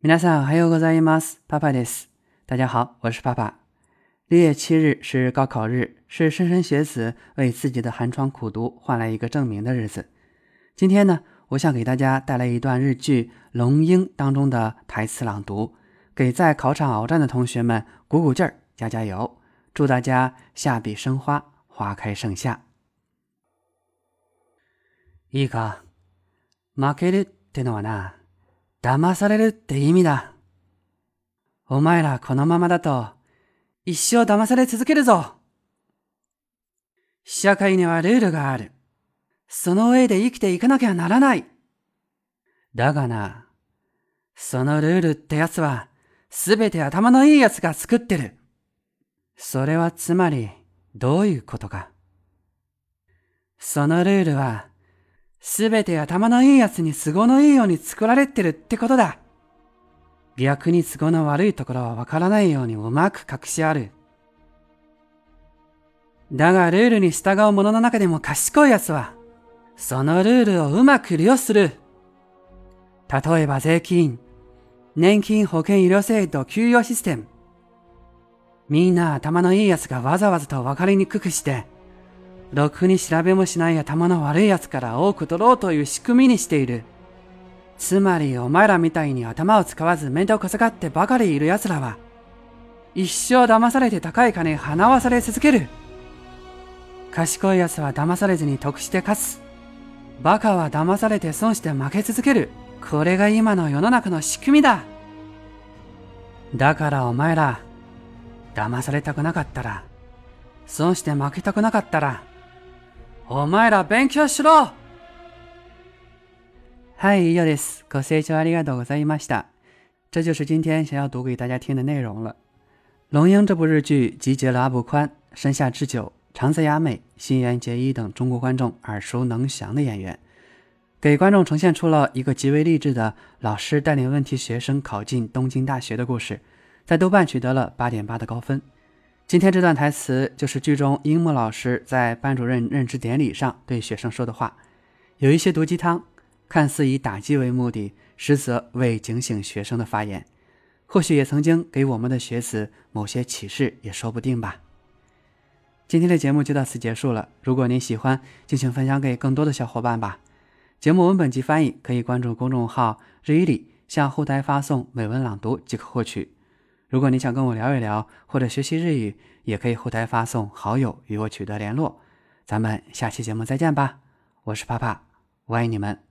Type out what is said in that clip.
皆さん、はうございます、パパです。大家好，我是爸爸。六月七日是高考日，是莘莘学子为自己的寒窗苦读换来一个证明的日子。今天呢，我想给大家带来一段日剧《龙樱》当中的台词朗读，给在考场鏖战的同学们鼓鼓劲儿、加加油，祝大家下笔生花，花开盛夏。いいか、負けるってのはな。騙されるって意味だ。お前らこのままだと、一生騙され続けるぞ社会にはルールがある。その上で生きていかなきゃならない。だがな、そのルールってやつは、すべて頭のいいやつが作ってる。それはつまり、どういうことか。そのルールは、すべて頭のいい奴に都合のいいように作られてるってことだ。逆に都合の悪いところはわからないようにうまく隠しある。だがルールに従う者の中でも賢い奴は、そのルールをうまく利用する。例えば税金、年金保険医療制度給与システム。みんな頭のいい奴がわざわざとわかりにくくして、ろくに調べもしない頭の悪い奴から多く取ろうという仕組みにしている。つまりお前らみたいに頭を使わず面倒くさがってばかりいる奴らは、一生騙されて高い金払わされ続ける。賢い奴は騙されずに得して勝つ。バカは騙されて損して負け続ける。これが今の世の中の仕組みだ。だからお前ら、騙されたくなかったら、損して負けたくなかったら、お前ら勉強しろ。はい、イオです。ご視聴ありがとうございます。这就是今天想要读给大家听的内容了。《龙樱》这部日剧集结了阿部宽、山下智久、长泽雅美、新垣结衣等中国观众耳熟能详的演员，给观众呈现出了一个极为励志的老师带领问题学生考进东京大学的故事，在豆瓣取得了8.8的高分。今天这段台词就是剧中樱木老师在班主任任职典礼上对学生说的话，有一些毒鸡汤，看似以打击为目的，实则为警醒学生的发言，或许也曾经给我们的学子某些启示也说不定吧。今天的节目就到此结束了，如果您喜欢，敬请分享给更多的小伙伴吧。节目文本及翻译可以关注公众号“日语里”，向后台发送“美文朗读”即可获取。如果你想跟我聊一聊，或者学习日语，也可以后台发送好友与我取得联络。咱们下期节目再见吧，我是帕帕，我爱你们。